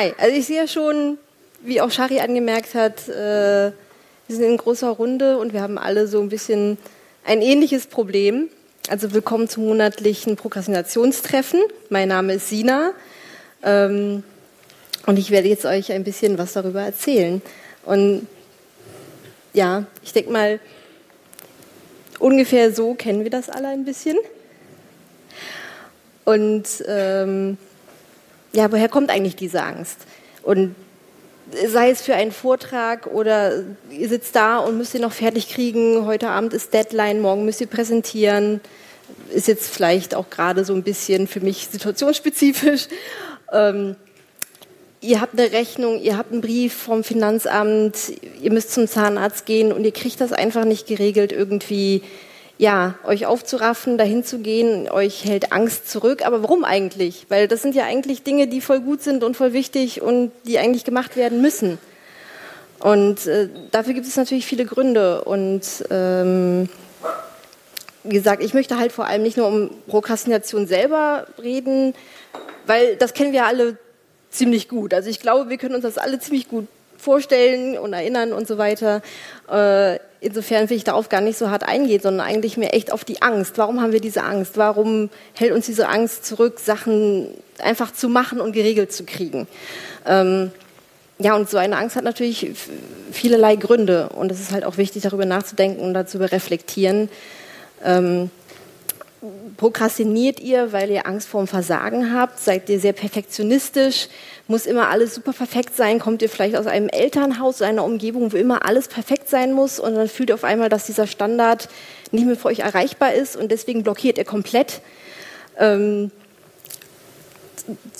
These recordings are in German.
Hi, also ich sehe ja schon, wie auch Shari angemerkt hat, äh, wir sind in großer Runde und wir haben alle so ein bisschen ein ähnliches Problem. Also willkommen zum monatlichen Prokrastinationstreffen. Mein Name ist Sina ähm, und ich werde jetzt euch ein bisschen was darüber erzählen. Und ja, ich denke mal, ungefähr so kennen wir das alle ein bisschen. Und ähm, ja, woher kommt eigentlich diese Angst? Und sei es für einen Vortrag oder ihr sitzt da und müsst ihr noch fertig kriegen, heute Abend ist Deadline, morgen müsst ihr präsentieren, ist jetzt vielleicht auch gerade so ein bisschen für mich situationsspezifisch. Ähm, ihr habt eine Rechnung, ihr habt einen Brief vom Finanzamt, ihr müsst zum Zahnarzt gehen und ihr kriegt das einfach nicht geregelt, irgendwie ja, euch aufzuraffen, dahin zu gehen, euch hält Angst zurück. Aber warum eigentlich? Weil das sind ja eigentlich Dinge, die voll gut sind und voll wichtig und die eigentlich gemacht werden müssen. Und äh, dafür gibt es natürlich viele Gründe. Und ähm, wie gesagt, ich möchte halt vor allem nicht nur um Prokrastination selber reden, weil das kennen wir alle ziemlich gut. Also ich glaube, wir können uns das alle ziemlich gut vorstellen und erinnern und so weiter. Äh, insofern will ich darauf gar nicht so hart eingehen, sondern eigentlich mehr echt auf die Angst. Warum haben wir diese Angst? Warum hält uns diese Angst zurück, Sachen einfach zu machen und geregelt zu kriegen? Ähm, ja, und so eine Angst hat natürlich vielerlei Gründe und es ist halt auch wichtig, darüber nachzudenken und dazu reflektieren. Ähm, Prokrastiniert ihr, weil ihr Angst vor dem Versagen habt? Seid ihr sehr perfektionistisch? Muss immer alles super perfekt sein? Kommt ihr vielleicht aus einem Elternhaus, aus einer Umgebung, wo immer alles perfekt sein muss und dann fühlt ihr auf einmal, dass dieser Standard nicht mehr für euch erreichbar ist und deswegen blockiert ihr komplett? Ähm,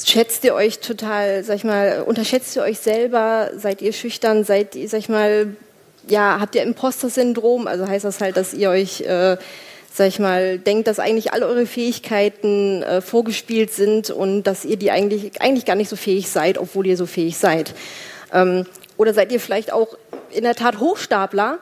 schätzt ihr euch total, sag ich mal, unterschätzt ihr euch selber? Seid ihr schüchtern? Seid ihr, sag ich mal, ja, habt ihr Imposter-Syndrom? Also heißt das halt, dass ihr euch äh, sag ich mal, denkt, dass eigentlich alle eure Fähigkeiten äh, vorgespielt sind und dass ihr die eigentlich, eigentlich gar nicht so fähig seid, obwohl ihr so fähig seid. Ähm, oder seid ihr vielleicht auch in der Tat Hochstapler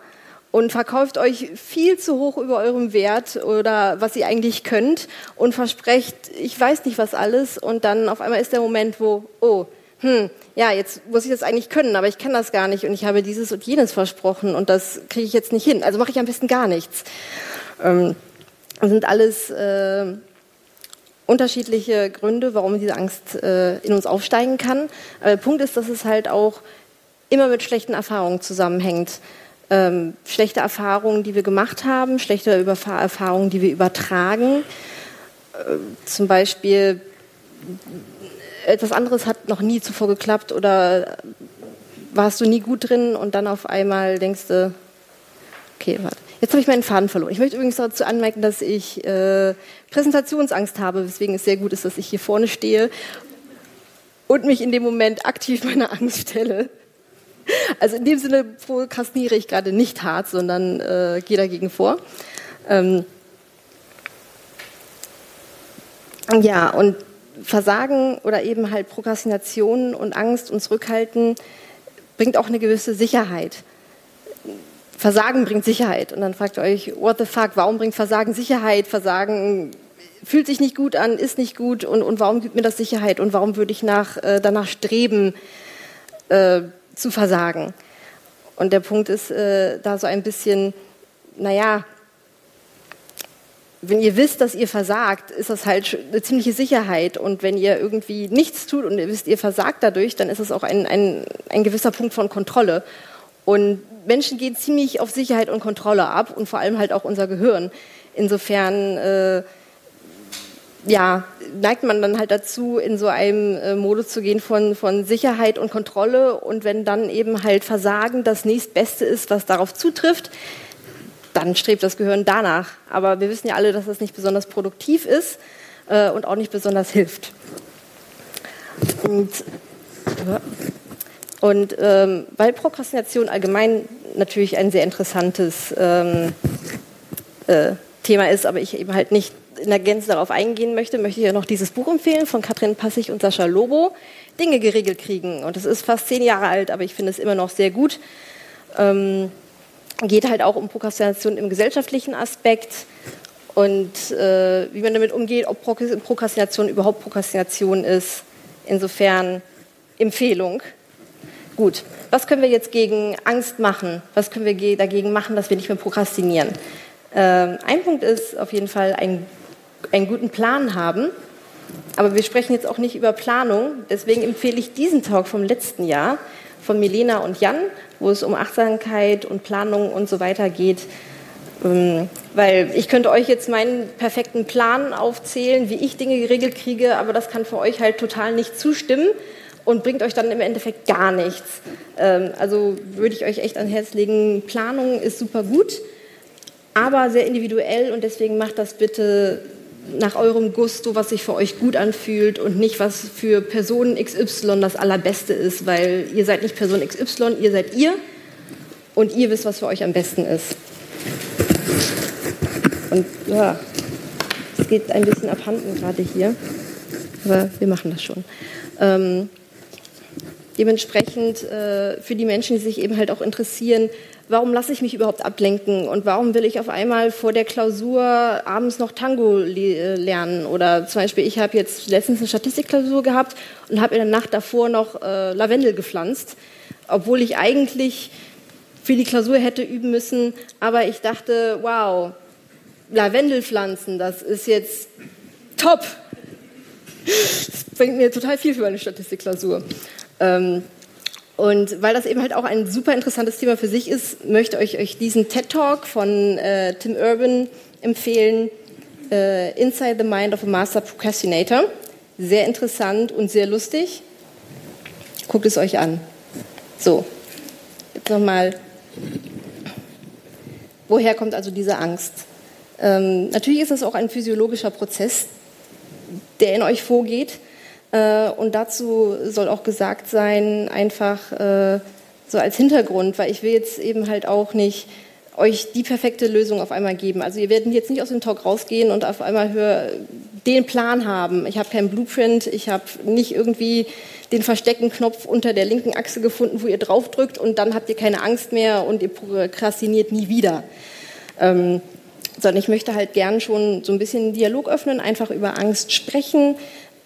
und verkauft euch viel zu hoch über eurem Wert oder was ihr eigentlich könnt und versprecht, ich weiß nicht was alles und dann auf einmal ist der Moment, wo, oh, hm, ja, jetzt muss ich das eigentlich können, aber ich kann das gar nicht und ich habe dieses und jenes versprochen und das kriege ich jetzt nicht hin. Also mache ich am besten gar nichts. Ähm, sind alles äh, unterschiedliche Gründe, warum diese Angst äh, in uns aufsteigen kann. Aber der Punkt ist, dass es halt auch immer mit schlechten Erfahrungen zusammenhängt. Ähm, schlechte Erfahrungen, die wir gemacht haben, schlechte Erfahrungen, die wir übertragen. Äh, zum Beispiel etwas anderes hat noch nie zuvor geklappt oder warst du nie gut drin und dann auf einmal denkst du, okay, warte Jetzt habe ich meinen Faden verloren. Ich möchte übrigens dazu anmerken, dass ich äh, Präsentationsangst habe, weswegen es sehr gut ist, dass ich hier vorne stehe und mich in dem Moment aktiv meiner Angst stelle. Also in dem Sinne prokrastiniere ich gerade nicht hart, sondern äh, gehe dagegen vor. Ähm, ja, und Versagen oder eben halt Prokrastination und Angst und Zurückhalten bringt auch eine gewisse Sicherheit. Versagen bringt Sicherheit. Und dann fragt ihr euch, what the fuck, warum bringt Versagen Sicherheit? Versagen fühlt sich nicht gut an, ist nicht gut und, und warum gibt mir das Sicherheit und warum würde ich nach, äh, danach streben, äh, zu versagen? Und der Punkt ist äh, da so ein bisschen, naja, wenn ihr wisst, dass ihr versagt, ist das halt eine ziemliche Sicherheit. Und wenn ihr irgendwie nichts tut und ihr wisst, ihr versagt dadurch, dann ist es auch ein, ein, ein gewisser Punkt von Kontrolle. Und Menschen gehen ziemlich auf Sicherheit und Kontrolle ab und vor allem halt auch unser Gehirn. Insofern äh, ja, neigt man dann halt dazu, in so einem äh, Modus zu gehen von, von Sicherheit und Kontrolle. Und wenn dann eben halt Versagen das nächstbeste ist, was darauf zutrifft, dann strebt das Gehirn danach. Aber wir wissen ja alle, dass das nicht besonders produktiv ist äh, und auch nicht besonders hilft. Und, ja. Und ähm, weil Prokrastination allgemein natürlich ein sehr interessantes ähm, äh, Thema ist, aber ich eben halt nicht in der Gänze darauf eingehen möchte, möchte ich ja noch dieses Buch empfehlen von Katrin Passig und Sascha Lobo, Dinge geregelt kriegen. Und das ist fast zehn Jahre alt, aber ich finde es immer noch sehr gut. Ähm, geht halt auch um Prokrastination im gesellschaftlichen Aspekt und äh, wie man damit umgeht, ob Prokrastination überhaupt Prokrastination ist. Insofern Empfehlung. Gut, was können wir jetzt gegen Angst machen? Was können wir dagegen machen, dass wir nicht mehr prokrastinieren? Ähm, ein Punkt ist auf jeden Fall ein, einen guten Plan haben. Aber wir sprechen jetzt auch nicht über Planung. Deswegen empfehle ich diesen Talk vom letzten Jahr von Milena und Jan, wo es um Achtsamkeit und Planung und so weiter geht. Ähm, weil ich könnte euch jetzt meinen perfekten Plan aufzählen, wie ich Dinge geregelt kriege, aber das kann für euch halt total nicht zustimmen und bringt euch dann im Endeffekt gar nichts. Ähm, also würde ich euch echt ans Herz legen, Planung ist super gut, aber sehr individuell und deswegen macht das bitte nach eurem Gusto, was sich für euch gut anfühlt und nicht, was für Person XY das Allerbeste ist, weil ihr seid nicht Person XY, ihr seid ihr und ihr wisst, was für euch am besten ist. Und ja, es geht ein bisschen abhanden gerade hier, aber wir machen das schon. Ähm, dementsprechend äh, für die Menschen, die sich eben halt auch interessieren, warum lasse ich mich überhaupt ablenken und warum will ich auf einmal vor der Klausur abends noch Tango äh, lernen oder zum Beispiel ich habe jetzt letztens eine Statistikklausur gehabt und habe in der Nacht davor noch äh, Lavendel gepflanzt, obwohl ich eigentlich für die Klausur hätte üben müssen, aber ich dachte, wow, Lavendel pflanzen, das ist jetzt top. Das bringt mir total viel für meine Statistikklausur. Ähm, und weil das eben halt auch ein super interessantes Thema für sich ist, möchte ich euch diesen TED Talk von äh, Tim Urban empfehlen, äh, Inside the Mind of a Master Procrastinator. Sehr interessant und sehr lustig. Guckt es euch an. So, jetzt nochmal. Woher kommt also diese Angst? Ähm, natürlich ist das auch ein physiologischer Prozess, der in euch vorgeht. Äh, und dazu soll auch gesagt sein, einfach äh, so als Hintergrund, weil ich will jetzt eben halt auch nicht euch die perfekte Lösung auf einmal geben. Also ihr werdet jetzt nicht aus dem Talk rausgehen und auf einmal hör, den Plan haben. Ich habe keinen Blueprint, ich habe nicht irgendwie den versteckten Knopf unter der linken Achse gefunden, wo ihr draufdrückt und dann habt ihr keine Angst mehr und ihr prokrastiniert nie wieder. Ähm, sondern ich möchte halt gern schon so ein bisschen einen Dialog öffnen, einfach über Angst sprechen,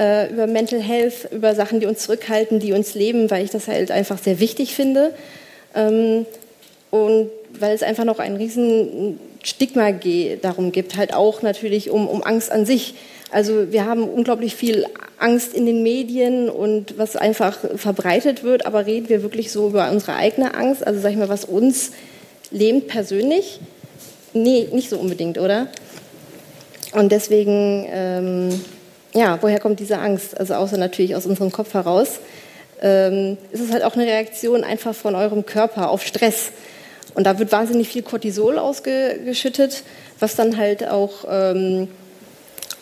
äh, über Mental Health, über Sachen, die uns zurückhalten, die uns leben, weil ich das halt einfach sehr wichtig finde. Ähm, und weil es einfach noch ein riesen Stigma darum gibt, halt auch natürlich um, um Angst an sich. Also wir haben unglaublich viel Angst in den Medien und was einfach verbreitet wird, aber reden wir wirklich so über unsere eigene Angst, also sag ich mal, was uns lähmt persönlich? Nee, nicht so unbedingt, oder? Und deswegen ähm, ja, woher kommt diese Angst? Also außer natürlich aus unserem Kopf heraus. Ähm, ist es halt auch eine Reaktion einfach von eurem Körper auf Stress. Und da wird wahnsinnig viel Cortisol ausgeschüttet, was dann halt auch, ähm,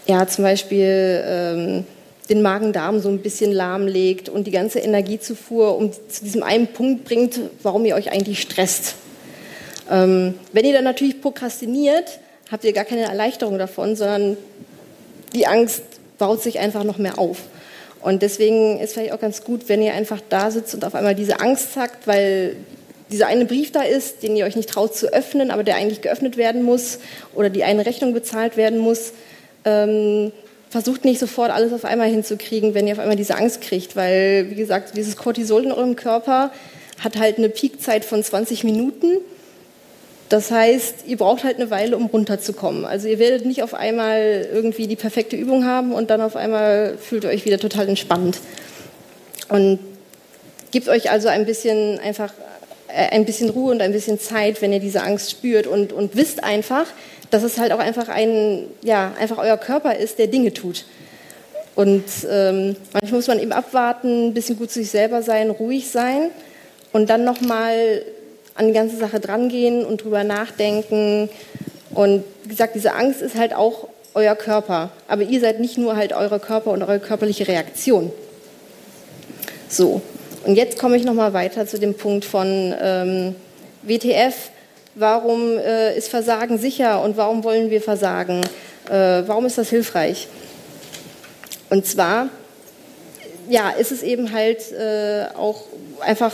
ja, zum Beispiel ähm, den Magen-Darm so ein bisschen lahmlegt und die ganze Energiezufuhr um zu diesem einen Punkt bringt, warum ihr euch eigentlich stresst. Ähm, wenn ihr dann natürlich prokrastiniert, habt ihr gar keine Erleichterung davon, sondern die Angst baut sich einfach noch mehr auf. Und deswegen ist vielleicht auch ganz gut, wenn ihr einfach da sitzt und auf einmal diese Angst zackt, weil dieser eine Brief da ist, den ihr euch nicht traut zu öffnen, aber der eigentlich geöffnet werden muss oder die eine Rechnung bezahlt werden muss. Ähm, versucht nicht sofort alles auf einmal hinzukriegen, wenn ihr auf einmal diese Angst kriegt, weil, wie gesagt, dieses Cortisol in eurem Körper hat halt eine Peakzeit von 20 Minuten das heißt, ihr braucht halt eine Weile, um runterzukommen. Also ihr werdet nicht auf einmal irgendwie die perfekte Übung haben und dann auf einmal fühlt ihr euch wieder total entspannt. Und gebt euch also ein bisschen einfach äh, ein bisschen Ruhe und ein bisschen Zeit, wenn ihr diese Angst spürt und, und wisst einfach, dass es halt auch einfach ein, ja, einfach euer Körper ist, der Dinge tut. Und ähm, manchmal muss man eben abwarten, ein bisschen gut zu sich selber sein, ruhig sein und dann nochmal an die ganze Sache drangehen und drüber nachdenken. Und wie gesagt, diese Angst ist halt auch euer Körper. Aber ihr seid nicht nur halt euer Körper und eure körperliche Reaktion. So, und jetzt komme ich nochmal weiter zu dem Punkt von ähm, WTF. Warum äh, ist Versagen sicher und warum wollen wir versagen? Äh, warum ist das hilfreich? Und zwar, ja, ist es eben halt äh, auch einfach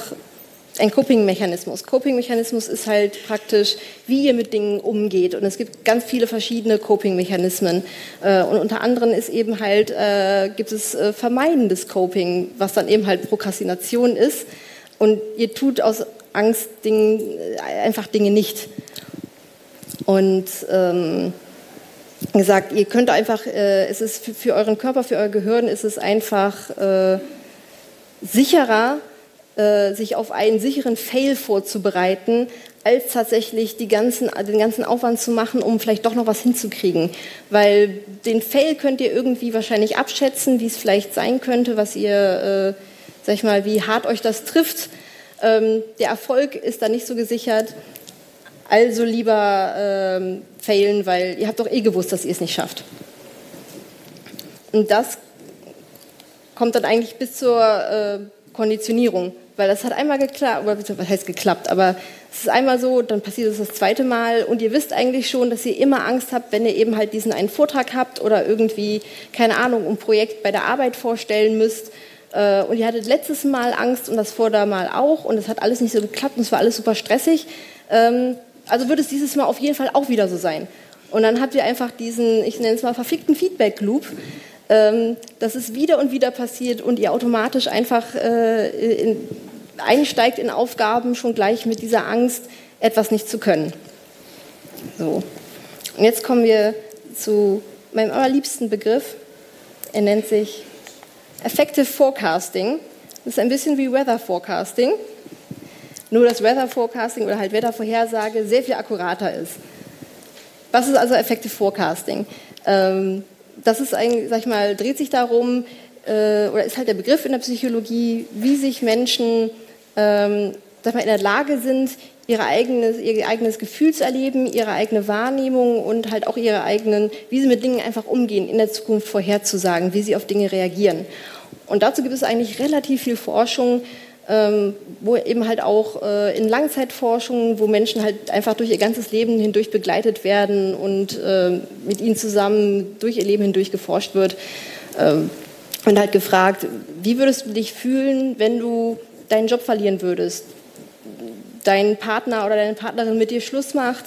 ein Coping-Mechanismus. Coping-Mechanismus ist halt praktisch, wie ihr mit Dingen umgeht. Und es gibt ganz viele verschiedene Coping-Mechanismen. Äh, und unter anderem ist eben halt, äh, gibt es äh, vermeidendes Coping, was dann eben halt Prokrastination ist. Und ihr tut aus Angst Dingen, einfach Dinge nicht. Und ähm, gesagt, ihr könnt einfach, äh, es ist für, für, euren Körper, für euer Gehirn ist es einfach sicherer, äh, sich auf einen sicheren Fail vorzubereiten, als tatsächlich ganzen, den ganzen Aufwand zu machen, um vielleicht doch noch was hinzukriegen. Weil den Fail könnt ihr irgendwie wahrscheinlich abschätzen, wie es vielleicht sein könnte, was ihr, äh, sag ich mal, wie hart euch das trifft. Ähm, der Erfolg ist da nicht so gesichert. Also lieber ähm, failen, weil ihr habt doch eh gewusst, dass ihr es nicht schafft. Und das kommt dann eigentlich bis zur äh, Konditionierung, weil das hat einmal geklappt, oder was heißt geklappt, aber es ist einmal so, dann passiert es das zweite Mal und ihr wisst eigentlich schon, dass ihr immer Angst habt, wenn ihr eben halt diesen einen Vortrag habt oder irgendwie, keine Ahnung, ein Projekt bei der Arbeit vorstellen müsst äh, und ihr hattet letztes Mal Angst und das Vordermal auch und es hat alles nicht so geklappt und es war alles super stressig. Ähm, also wird es dieses Mal auf jeden Fall auch wieder so sein. Und dann habt ihr einfach diesen, ich nenne es mal, verfickten Feedback-Loop, ähm, dass es wieder und wieder passiert und ihr automatisch einfach äh, in, einsteigt in Aufgaben schon gleich mit dieser Angst, etwas nicht zu können. So. Und jetzt kommen wir zu meinem allerliebsten Begriff. Er nennt sich Effective Forecasting. Das ist ein bisschen wie Weather Forecasting. Nur dass Weather Forecasting oder halt Wettervorhersage sehr viel akkurater ist. Was ist also Effective Forecasting? Ähm, das ist eigentlich, sag ich mal, dreht sich darum, äh, oder ist halt der Begriff in der Psychologie, wie sich Menschen ähm, sag mal, in der Lage sind, ihre eigenes, ihr eigenes Gefühl zu erleben, ihre eigene Wahrnehmung und halt auch ihre eigenen, wie sie mit Dingen einfach umgehen, in der Zukunft vorherzusagen, wie sie auf Dinge reagieren. Und dazu gibt es eigentlich relativ viel Forschung, ähm, wo eben halt auch äh, in Langzeitforschung, wo Menschen halt einfach durch ihr ganzes Leben hindurch begleitet werden und äh, mit ihnen zusammen durch ihr Leben hindurch geforscht wird. Ähm, und halt gefragt, wie würdest du dich fühlen, wenn du deinen Job verlieren würdest, dein Partner oder deine Partnerin mit dir Schluss macht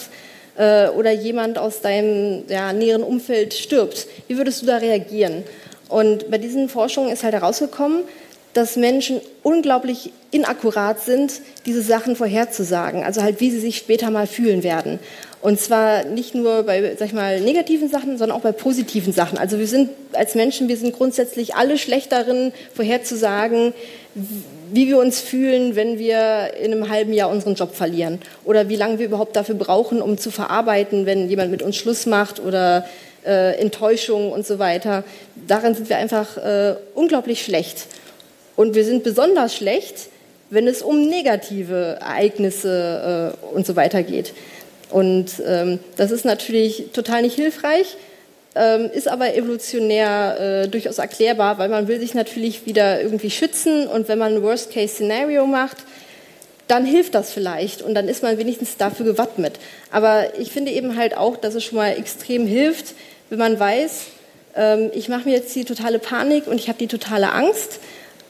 äh, oder jemand aus deinem ja, näheren Umfeld stirbt. Wie würdest du da reagieren? Und bei diesen Forschungen ist halt herausgekommen, dass Menschen unglaublich inakkurat sind, diese Sachen vorherzusagen, also halt, wie sie sich später mal fühlen werden. Und zwar nicht nur bei, sag ich mal, negativen Sachen, sondern auch bei positiven Sachen. Also wir sind als Menschen, wir sind grundsätzlich alle schlecht darin, vorherzusagen, wie wir uns fühlen, wenn wir in einem halben Jahr unseren Job verlieren oder wie lange wir überhaupt dafür brauchen, um zu verarbeiten, wenn jemand mit uns Schluss macht oder äh, Enttäuschung und so weiter. Daran sind wir einfach äh, unglaublich schlecht. Und wir sind besonders schlecht, wenn es um negative Ereignisse äh, und so weiter geht. Und ähm, das ist natürlich total nicht hilfreich, ähm, ist aber evolutionär äh, durchaus erklärbar, weil man will sich natürlich wieder irgendwie schützen und wenn man ein Worst-Case-Szenario macht, dann hilft das vielleicht und dann ist man wenigstens dafür gewappnet. Aber ich finde eben halt auch, dass es schon mal extrem hilft, wenn man weiß, ähm, ich mache mir jetzt die totale Panik und ich habe die totale Angst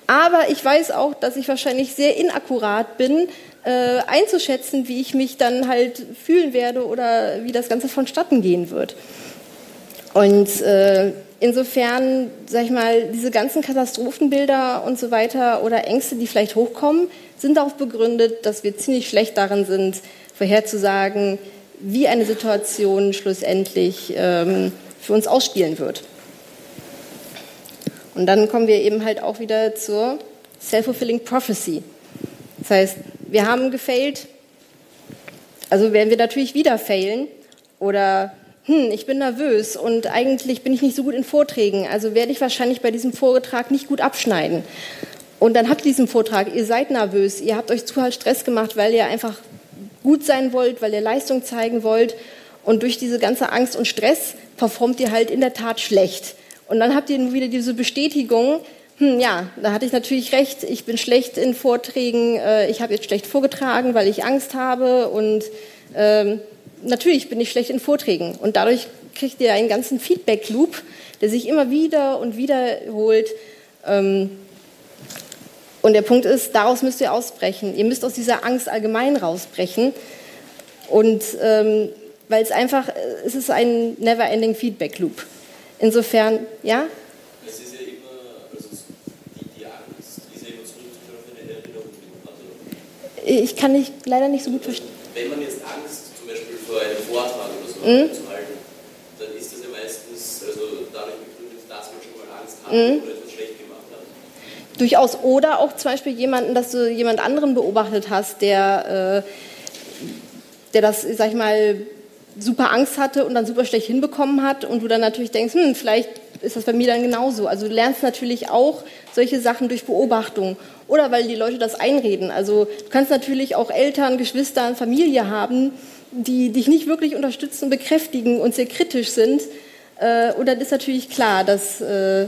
aber ich weiß auch, dass ich wahrscheinlich sehr inakkurat bin, äh, einzuschätzen, wie ich mich dann halt fühlen werde oder wie das Ganze vonstatten gehen wird. Und äh, insofern, sag ich mal, diese ganzen Katastrophenbilder und so weiter oder Ängste, die vielleicht hochkommen, sind darauf begründet, dass wir ziemlich schlecht darin sind, vorherzusagen, wie eine Situation schlussendlich ähm, für uns ausspielen wird. Und dann kommen wir eben halt auch wieder zur Self-Fulfilling Prophecy. Das heißt, wir haben gefailt, also werden wir natürlich wieder failen oder hm, ich bin nervös und eigentlich bin ich nicht so gut in Vorträgen, also werde ich wahrscheinlich bei diesem Vortrag nicht gut abschneiden. Und dann habt ihr diesen Vortrag, ihr seid nervös, ihr habt euch zu halt Stress gemacht, weil ihr einfach gut sein wollt, weil ihr Leistung zeigen wollt. Und durch diese ganze Angst und Stress performt ihr halt in der Tat schlecht. Und dann habt ihr wieder diese Bestätigung, hm, ja, da hatte ich natürlich recht, ich bin schlecht in Vorträgen, äh, ich habe jetzt schlecht vorgetragen, weil ich Angst habe und ähm, natürlich bin ich schlecht in Vorträgen. Und dadurch kriegt ihr einen ganzen Feedback-Loop, der sich immer wieder und wieder holt. Ähm, Und der Punkt ist, daraus müsst ihr ausbrechen. Ihr müsst aus dieser Angst allgemein rausbrechen. Und ähm, weil es einfach, es ist ein never-ending Feedback Loop. Insofern, ja? Es ist ja immer, also die, die Angst ist ja immer zurückzuführen auf eine Erinnerung, die man hatte. Ich kann nicht, leider nicht so gut verstehen. Wenn man jetzt Angst zum Beispiel vor einem Vortrag oder so mhm. zu halten, dann ist das ja meistens also dadurch begründet, dass man schon mal Angst hat mhm. oder etwas schlecht gemacht hat. Durchaus. Oder auch zum Beispiel jemanden, dass du jemand anderen beobachtet hast, der, äh, der das, sag ich mal, super Angst hatte und dann super schlecht hinbekommen hat und du dann natürlich denkst, hm, vielleicht ist das bei mir dann genauso. Also du lernst natürlich auch solche Sachen durch Beobachtung oder weil die Leute das einreden. Also du kannst natürlich auch Eltern, Geschwister, Familie haben, die dich nicht wirklich unterstützen bekräftigen und sehr kritisch sind. Äh, und dann ist natürlich klar, dass, äh,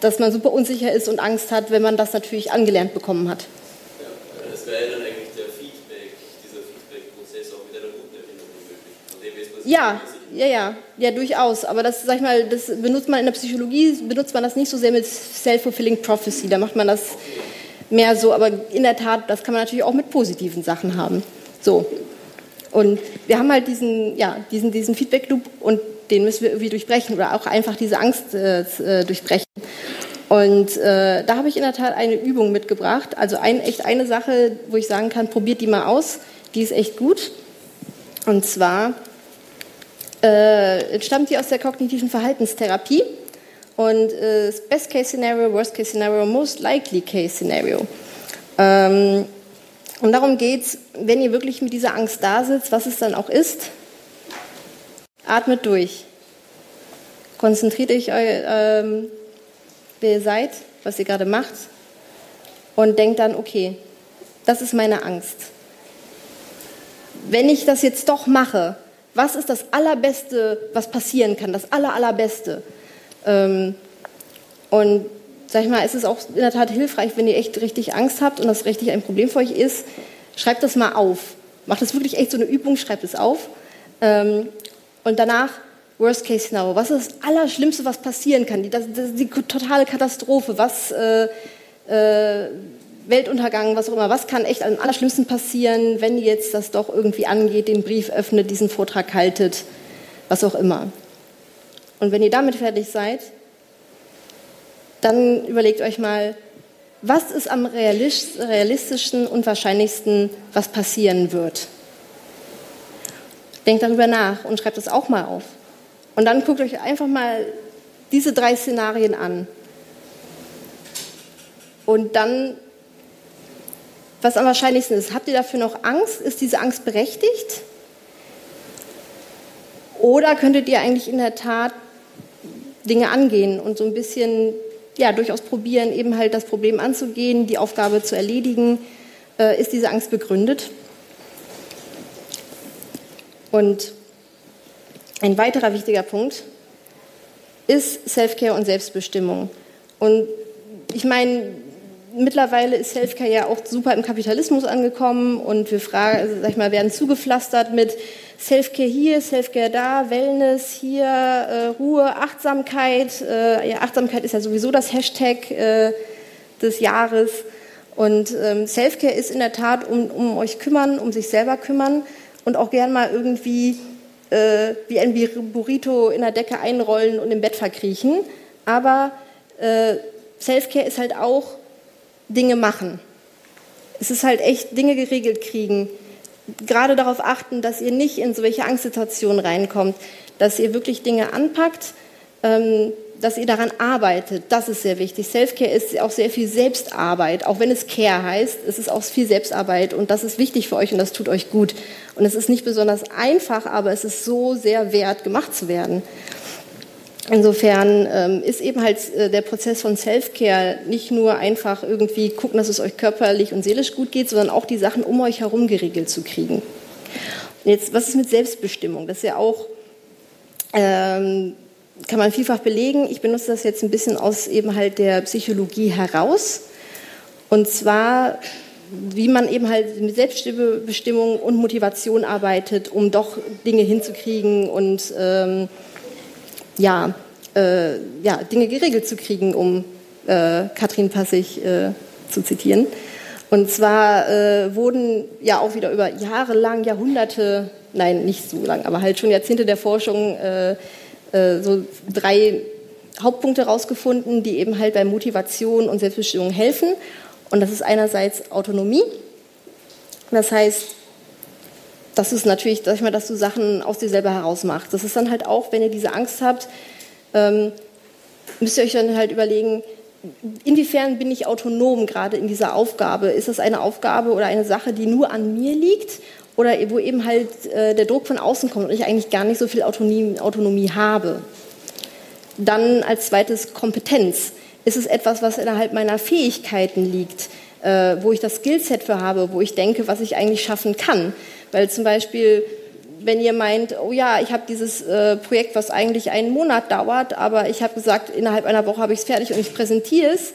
dass man super unsicher ist und Angst hat, wenn man das natürlich angelernt bekommen hat. Ja, das wäre dann eigentlich Ja, ja, ja, ja, durchaus. Aber das, sag ich mal, das benutzt man in der Psychologie, benutzt man das nicht so sehr mit self-fulfilling prophecy. Da macht man das mehr so. Aber in der Tat, das kann man natürlich auch mit positiven Sachen haben. So. Und wir haben halt diesen, ja, diesen, diesen Feedback-Loop und den müssen wir irgendwie durchbrechen oder auch einfach diese Angst äh, äh durchbrechen. Und äh, da habe ich in der Tat eine Übung mitgebracht. Also ein, echt eine Sache, wo ich sagen kann, probiert die mal aus. Die ist echt gut. Und zwar äh, stammt die aus der kognitiven Verhaltenstherapie und äh, Best Case Scenario, Worst Case Scenario, Most Likely Case Scenario. Ähm, und darum geht es, wenn ihr wirklich mit dieser Angst da sitzt, was es dann auch ist, atmet durch. Konzentriert euch, ähm, wer ihr seid, was ihr gerade macht und denkt dann, okay, das ist meine Angst. Wenn ich das jetzt doch mache, was ist das Allerbeste, was passieren kann? Das Aller, Allerbeste. Ähm, und sag ich mal, es ist auch in der Tat hilfreich, wenn ihr echt richtig Angst habt und das richtig ein Problem für euch ist, schreibt das mal auf. Macht das wirklich echt so eine Übung, schreibt es auf. Ähm, und danach Worst Case Scenario. Was ist das Allerschlimmste, was passieren kann? Die, das, das, die totale Katastrophe. Was äh, äh, Weltuntergang, was auch immer, was kann echt am allerschlimmsten passieren, wenn jetzt das doch irgendwie angeht, den Brief öffnet, diesen Vortrag haltet, was auch immer. Und wenn ihr damit fertig seid, dann überlegt euch mal, was ist am realistischen und wahrscheinlichsten, was passieren wird. Denkt darüber nach und schreibt es auch mal auf. Und dann guckt euch einfach mal diese drei Szenarien an. Und dann was am wahrscheinlichsten ist. Habt ihr dafür noch Angst? Ist diese Angst berechtigt? Oder könntet ihr eigentlich in der Tat Dinge angehen und so ein bisschen, ja, durchaus probieren, eben halt das Problem anzugehen, die Aufgabe zu erledigen? Äh, ist diese Angst begründet? Und ein weiterer wichtiger Punkt ist Self-Care und Selbstbestimmung. Und ich meine, mittlerweile ist Selfcare ja auch super im Kapitalismus angekommen und wir fragen, also, sag ich mal, werden zugepflastert mit Selfcare hier, Selfcare da, Wellness hier, äh, Ruhe, Achtsamkeit. Äh, ja, Achtsamkeit ist ja sowieso das Hashtag äh, des Jahres. Und ähm, Selfcare ist in der Tat um, um euch kümmern, um sich selber kümmern und auch gern mal irgendwie äh, wie ein Burrito in der Decke einrollen und im Bett verkriechen. Aber äh, Selfcare ist halt auch Dinge machen. Es ist halt echt Dinge geregelt kriegen. Gerade darauf achten, dass ihr nicht in solche Angstsituationen reinkommt, dass ihr wirklich Dinge anpackt, ähm, dass ihr daran arbeitet. Das ist sehr wichtig. Selfcare ist auch sehr viel Selbstarbeit. Auch wenn es Care heißt, es ist auch viel Selbstarbeit und das ist wichtig für euch und das tut euch gut. Und es ist nicht besonders einfach, aber es ist so sehr wert, gemacht zu werden. Insofern ähm, ist eben halt äh, der Prozess von Self-Care nicht nur einfach irgendwie gucken, dass es euch körperlich und seelisch gut geht, sondern auch die Sachen um euch herum geregelt zu kriegen. Und jetzt, was ist mit Selbstbestimmung? Das ist ja auch, ähm, kann man vielfach belegen. Ich benutze das jetzt ein bisschen aus eben halt der Psychologie heraus. Und zwar, wie man eben halt mit Selbstbestimmung und Motivation arbeitet, um doch Dinge hinzukriegen und ähm, ja, äh, ja, Dinge geregelt zu kriegen, um äh, Katrin Passig äh, zu zitieren. Und zwar äh, wurden ja auch wieder über Jahre lang, Jahrhunderte, nein, nicht so lang, aber halt schon Jahrzehnte der Forschung äh, äh, so drei Hauptpunkte herausgefunden, die eben halt bei Motivation und Selbstbestimmung helfen. Und das ist einerseits Autonomie. Das heißt, das ist natürlich, sag ich mal, dass du Sachen aus dir selber heraus machst. Das ist dann halt auch, wenn ihr diese Angst habt, ähm, müsst ihr euch dann halt überlegen, inwiefern bin ich autonom gerade in dieser Aufgabe? Ist das eine Aufgabe oder eine Sache, die nur an mir liegt? Oder wo eben halt äh, der Druck von außen kommt und ich eigentlich gar nicht so viel Autonomie, Autonomie habe? Dann als zweites Kompetenz. Ist es etwas, was innerhalb meiner Fähigkeiten liegt, äh, wo ich das Skillset für habe, wo ich denke, was ich eigentlich schaffen kann? Weil zum Beispiel wenn ihr meint, oh ja, ich habe dieses äh, Projekt, was eigentlich einen Monat dauert, aber ich habe gesagt, innerhalb einer Woche habe ich es fertig und ich präsentiere es,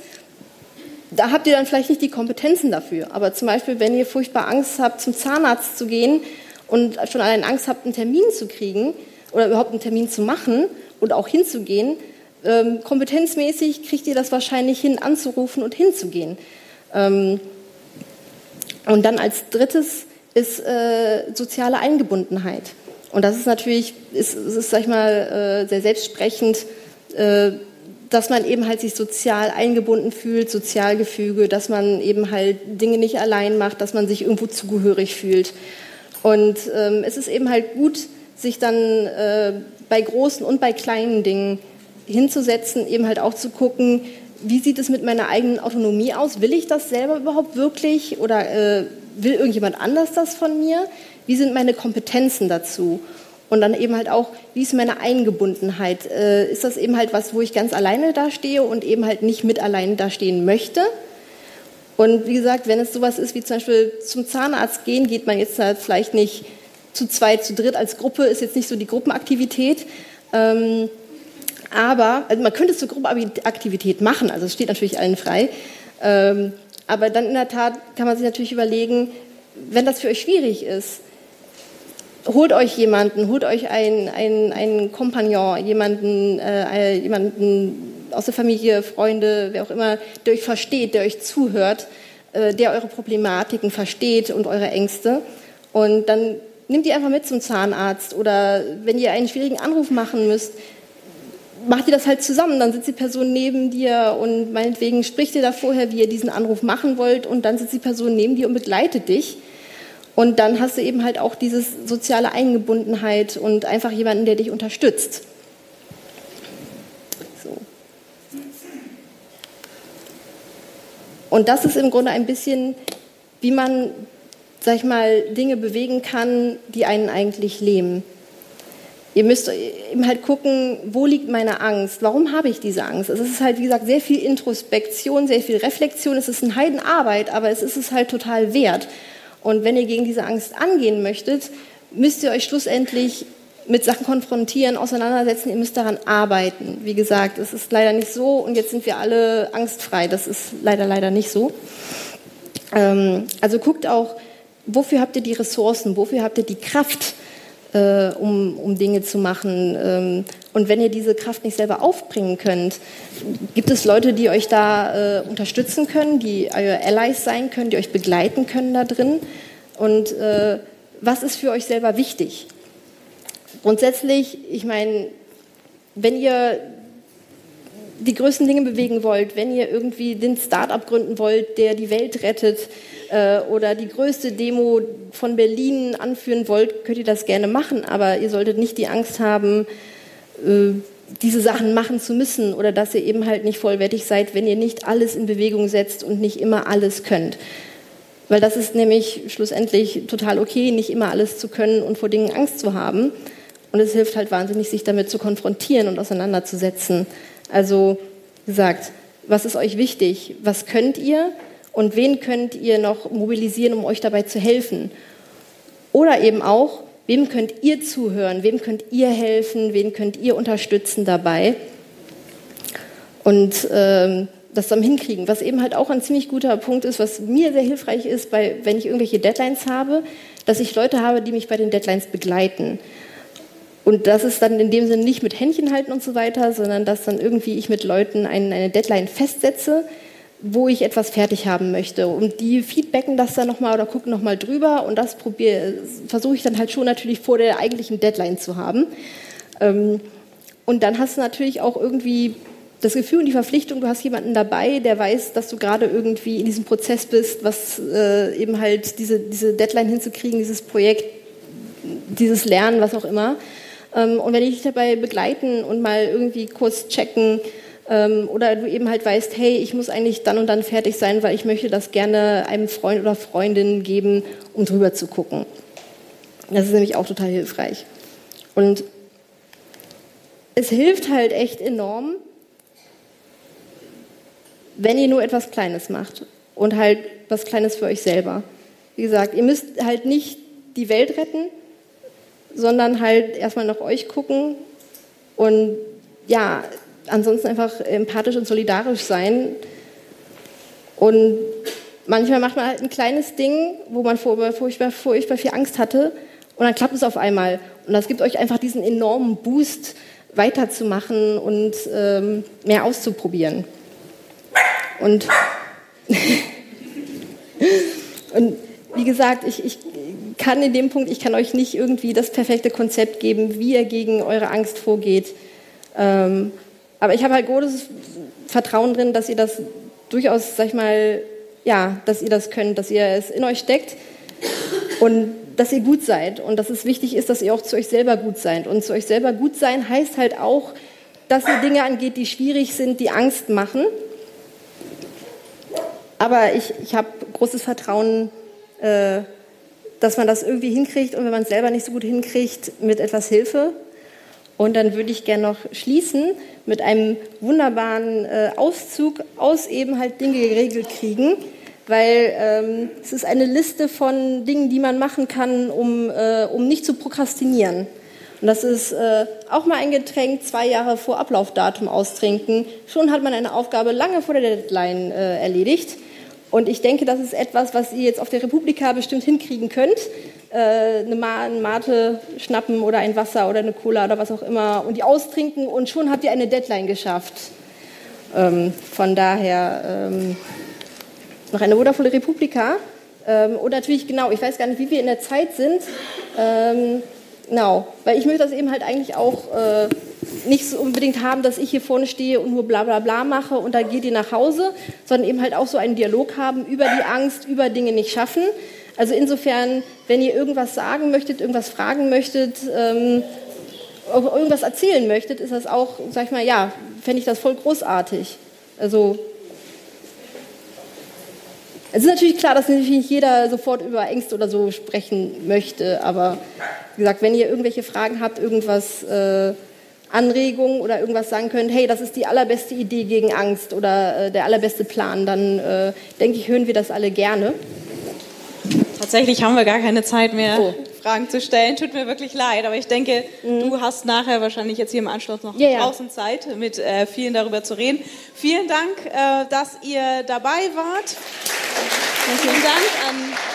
da habt ihr dann vielleicht nicht die Kompetenzen dafür. Aber zum Beispiel, wenn ihr furchtbar Angst habt, zum Zahnarzt zu gehen und schon allein Angst habt, einen Termin zu kriegen oder überhaupt einen Termin zu machen und auch hinzugehen, ähm, kompetenzmäßig kriegt ihr das wahrscheinlich hin, anzurufen und hinzugehen. Ähm, und dann als drittes, ist äh, soziale Eingebundenheit. Und das ist natürlich, ist, ist sag ich mal, äh, sehr selbstsprechend, äh, dass man eben halt sich sozial eingebunden fühlt, Sozialgefüge, dass man eben halt Dinge nicht allein macht, dass man sich irgendwo zugehörig fühlt. Und ähm, es ist eben halt gut, sich dann äh, bei großen und bei kleinen Dingen hinzusetzen, eben halt auch zu gucken, wie sieht es mit meiner eigenen Autonomie aus? Will ich das selber überhaupt wirklich oder äh, will irgendjemand anders das von mir? Wie sind meine Kompetenzen dazu? Und dann eben halt auch, wie ist meine Eingebundenheit? Äh, ist das eben halt was, wo ich ganz alleine dastehe und eben halt nicht mit alleine dastehen möchte? Und wie gesagt, wenn es sowas ist wie zum Beispiel zum Zahnarzt gehen, geht man jetzt halt vielleicht nicht zu zweit, zu dritt als Gruppe, ist jetzt nicht so die Gruppenaktivität. Ähm, aber also man könnte es zur Gruppenaktivität machen, also es steht natürlich allen frei. Ähm, aber dann in der Tat kann man sich natürlich überlegen, wenn das für euch schwierig ist, holt euch jemanden, holt euch einen, einen, Kompagnon, jemanden, äh, jemanden aus der Familie, Freunde, wer auch immer, der euch versteht, der euch zuhört, äh, der eure Problematiken versteht und eure Ängste. Und dann nehmt ihr einfach mit zum Zahnarzt oder wenn ihr einen schwierigen Anruf machen müsst, macht ihr das halt zusammen. Dann sitzt die Person neben dir und meinetwegen spricht ihr da vorher, wie ihr diesen Anruf machen wollt und dann sitzt die Person neben dir und begleitet dich. Und dann hast du eben halt auch diese soziale Eingebundenheit und einfach jemanden, der dich unterstützt. So. Und das ist im Grunde ein bisschen, wie man, sag ich mal, Dinge bewegen kann, die einen eigentlich lähmen. Ihr müsst eben halt gucken, wo liegt meine Angst? Warum habe ich diese Angst? Also es ist halt, wie gesagt, sehr viel Introspektion, sehr viel Reflexion. Es ist eine Heidenarbeit, aber es ist es halt total wert. Und wenn ihr gegen diese Angst angehen möchtet, müsst ihr euch schlussendlich mit Sachen konfrontieren, auseinandersetzen, ihr müsst daran arbeiten. Wie gesagt, es ist leider nicht so und jetzt sind wir alle angstfrei. Das ist leider, leider nicht so. Ähm, also guckt auch, wofür habt ihr die Ressourcen, wofür habt ihr die Kraft? Äh, um, um Dinge zu machen. Ähm, und wenn ihr diese Kraft nicht selber aufbringen könnt, gibt es Leute, die euch da äh, unterstützen können, die eure Allies sein können, die euch begleiten können da drin. Und äh, was ist für euch selber wichtig? Grundsätzlich, ich meine, wenn ihr die größten Dinge bewegen wollt, wenn ihr irgendwie den Start-up gründen wollt, der die Welt rettet, äh, oder die größte Demo von Berlin anführen wollt, könnt ihr das gerne machen, aber ihr solltet nicht die Angst haben, äh, diese Sachen machen zu müssen oder dass ihr eben halt nicht vollwertig seid, wenn ihr nicht alles in Bewegung setzt und nicht immer alles könnt. Weil das ist nämlich schlussendlich total okay, nicht immer alles zu können und vor Dingen Angst zu haben. Und es hilft halt wahnsinnig, sich damit zu konfrontieren und auseinanderzusetzen. Also gesagt, was ist euch wichtig? Was könnt ihr? Und wen könnt ihr noch mobilisieren, um euch dabei zu helfen. Oder eben auch, wem könnt ihr zuhören, wem könnt ihr helfen, wen könnt ihr unterstützen dabei. Und ähm, das dann hinkriegen. Was eben halt auch ein ziemlich guter Punkt ist, was mir sehr hilfreich ist, bei, wenn ich irgendwelche Deadlines habe, dass ich Leute habe, die mich bei den Deadlines begleiten. Und das ist dann in dem Sinne nicht mit Händchen halten und so weiter, sondern dass dann irgendwie ich mit Leuten eine, eine Deadline festsetze, wo ich etwas fertig haben möchte. Und die feedbacken das dann nochmal oder gucken nochmal drüber und das versuche ich dann halt schon natürlich vor der eigentlichen Deadline zu haben. Ähm, und dann hast du natürlich auch irgendwie das Gefühl und die Verpflichtung, du hast jemanden dabei, der weiß, dass du gerade irgendwie in diesem Prozess bist, was äh, eben halt diese, diese Deadline hinzukriegen, dieses Projekt, dieses Lernen, was auch immer. Ähm, und wenn die dich dabei begleiten und mal irgendwie kurz checken, oder du eben halt weißt, hey, ich muss eigentlich dann und dann fertig sein, weil ich möchte das gerne einem Freund oder Freundin geben, um drüber zu gucken. Das ist nämlich auch total hilfreich. Und es hilft halt echt enorm, wenn ihr nur etwas Kleines macht und halt was Kleines für euch selber. Wie gesagt, ihr müsst halt nicht die Welt retten, sondern halt erstmal nach euch gucken und ja, ansonsten einfach empathisch und solidarisch sein. Und manchmal macht man halt ein kleines Ding, wo man vorher furchtbar, furchtbar viel Angst hatte und dann klappt es auf einmal. Und das gibt euch einfach diesen enormen Boost, weiterzumachen und ähm, mehr auszuprobieren. Und, und wie gesagt, ich, ich kann in dem Punkt, ich kann euch nicht irgendwie das perfekte Konzept geben, wie ihr gegen eure Angst vorgeht. Ähm, aber ich habe halt großes Vertrauen drin, dass ihr das durchaus, sag ich mal, ja, dass ihr das könnt, dass ihr es in euch steckt und dass ihr gut seid und dass es wichtig ist, dass ihr auch zu euch selber gut seid. Und zu euch selber gut sein heißt halt auch, dass ihr Dinge angeht, die schwierig sind, die Angst machen. Aber ich, ich habe großes Vertrauen, äh, dass man das irgendwie hinkriegt und wenn man es selber nicht so gut hinkriegt, mit etwas Hilfe. Und dann würde ich gerne noch schließen mit einem wunderbaren äh, Auszug aus eben halt Dinge geregelt kriegen, weil ähm, es ist eine Liste von Dingen, die man machen kann, um, äh, um nicht zu prokrastinieren. Und das ist äh, auch mal ein Getränk zwei Jahre vor Ablaufdatum austrinken. Schon hat man eine Aufgabe lange vor der Deadline äh, erledigt. Und ich denke, das ist etwas, was ihr jetzt auf der Republika bestimmt hinkriegen könnt. Äh, eine Mate schnappen oder ein Wasser oder eine Cola oder was auch immer und die austrinken und schon habt ihr eine Deadline geschafft. Ähm, von daher ähm, noch eine wundervolle Republika. Ähm, und natürlich, genau, ich weiß gar nicht, wie wir in der Zeit sind. Ähm, genau, weil ich möchte das eben halt eigentlich auch äh, nicht so unbedingt haben, dass ich hier vorne stehe und nur bla bla bla mache und dann geht ihr nach Hause, sondern eben halt auch so einen Dialog haben über die Angst, über Dinge nicht schaffen. Also insofern, wenn ihr irgendwas sagen möchtet, irgendwas fragen möchtet, ähm, irgendwas erzählen möchtet, ist das auch, sag ich mal, ja, fände ich das voll großartig. Also es ist natürlich klar, dass nicht jeder sofort über Ängste oder so sprechen möchte, aber wie gesagt, wenn ihr irgendwelche Fragen habt, irgendwas äh, Anregungen oder irgendwas sagen könnt, hey, das ist die allerbeste Idee gegen Angst oder äh, der allerbeste Plan, dann äh, denke ich, hören wir das alle gerne. Tatsächlich haben wir gar keine Zeit mehr, oh. Fragen zu stellen. Tut mir wirklich leid, aber ich denke, mhm. du hast nachher wahrscheinlich jetzt hier im Anschluss noch ja, draußen Zeit, mit äh, vielen darüber zu reden. Vielen Dank, äh, dass ihr dabei wart. Vielen Dank an